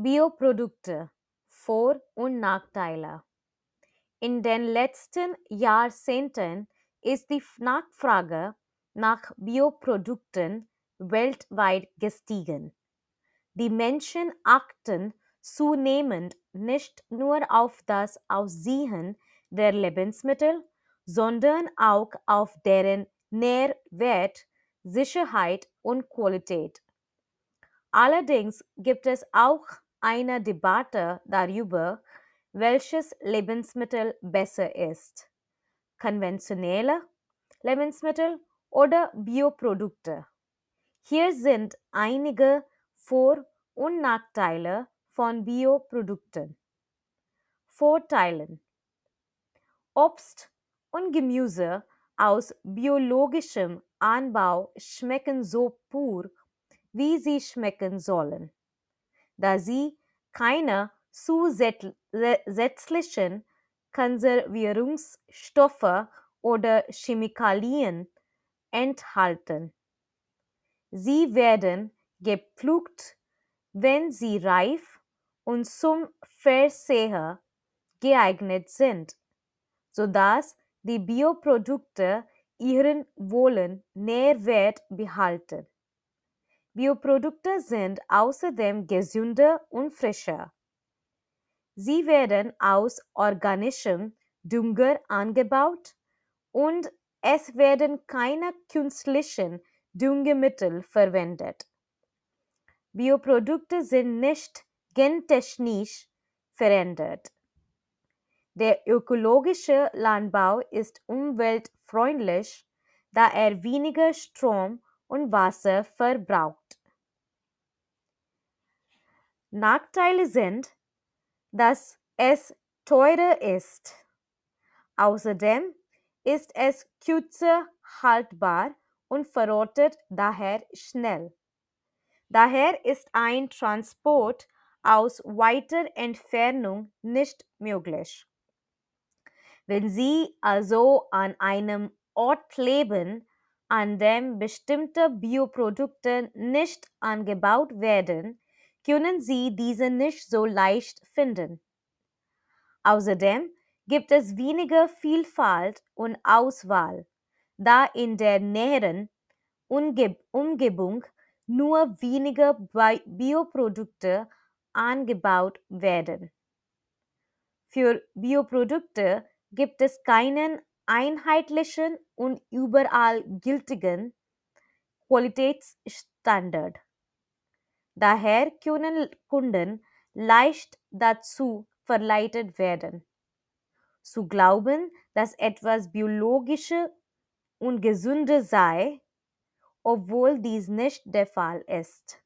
Bioprodukte, Vor- und Nachteile. In den letzten Jahrzehnten ist die Nachfrage nach Bioprodukten weltweit gestiegen. Die Menschen achten zunehmend nicht nur auf das Aussehen der Lebensmittel, sondern auch auf deren Nährwert, Sicherheit und Qualität. Allerdings gibt es auch eine Debatte darüber, welches Lebensmittel besser ist. Konventionelle Lebensmittel oder Bioprodukte. Hier sind einige Vor- und Nachteile von Bioprodukten. Vorteilen. Obst und Gemüse aus biologischem Anbau schmecken so pur, wie sie schmecken sollen, da sie keine zusätzlichen Konservierungsstoffe oder Chemikalien enthalten. Sie werden gepflückt, wenn sie reif und zum Verzehr geeignet sind, sodass die Bioprodukte ihren vollen Nährwert behalten. Bioprodukte sind außerdem gesünder und frischer. Sie werden aus organischem Dünger angebaut und es werden keine künstlichen Düngemittel verwendet. Bioprodukte sind nicht gentechnisch verändert. Der ökologische Landbau ist umweltfreundlich, da er weniger Strom und Wasser verbraucht. Nachteile sind, dass es teurer ist. Außerdem ist es kürzer haltbar und verrottet daher schnell. Daher ist ein Transport aus weiter Entfernung nicht möglich. Wenn Sie also an einem Ort leben, an dem bestimmte Bioprodukte nicht angebaut werden, können Sie diese nicht so leicht finden. Außerdem gibt es weniger Vielfalt und Auswahl, da in der näheren Umgeb Umgebung nur weniger Bioprodukte angebaut werden. Für Bioprodukte gibt es keinen einheitlichen und überall gültigen Qualitätsstandard. Daher können Kunden leicht dazu verleitet werden, zu glauben, dass etwas biologischer und gesünder sei, obwohl dies nicht der Fall ist.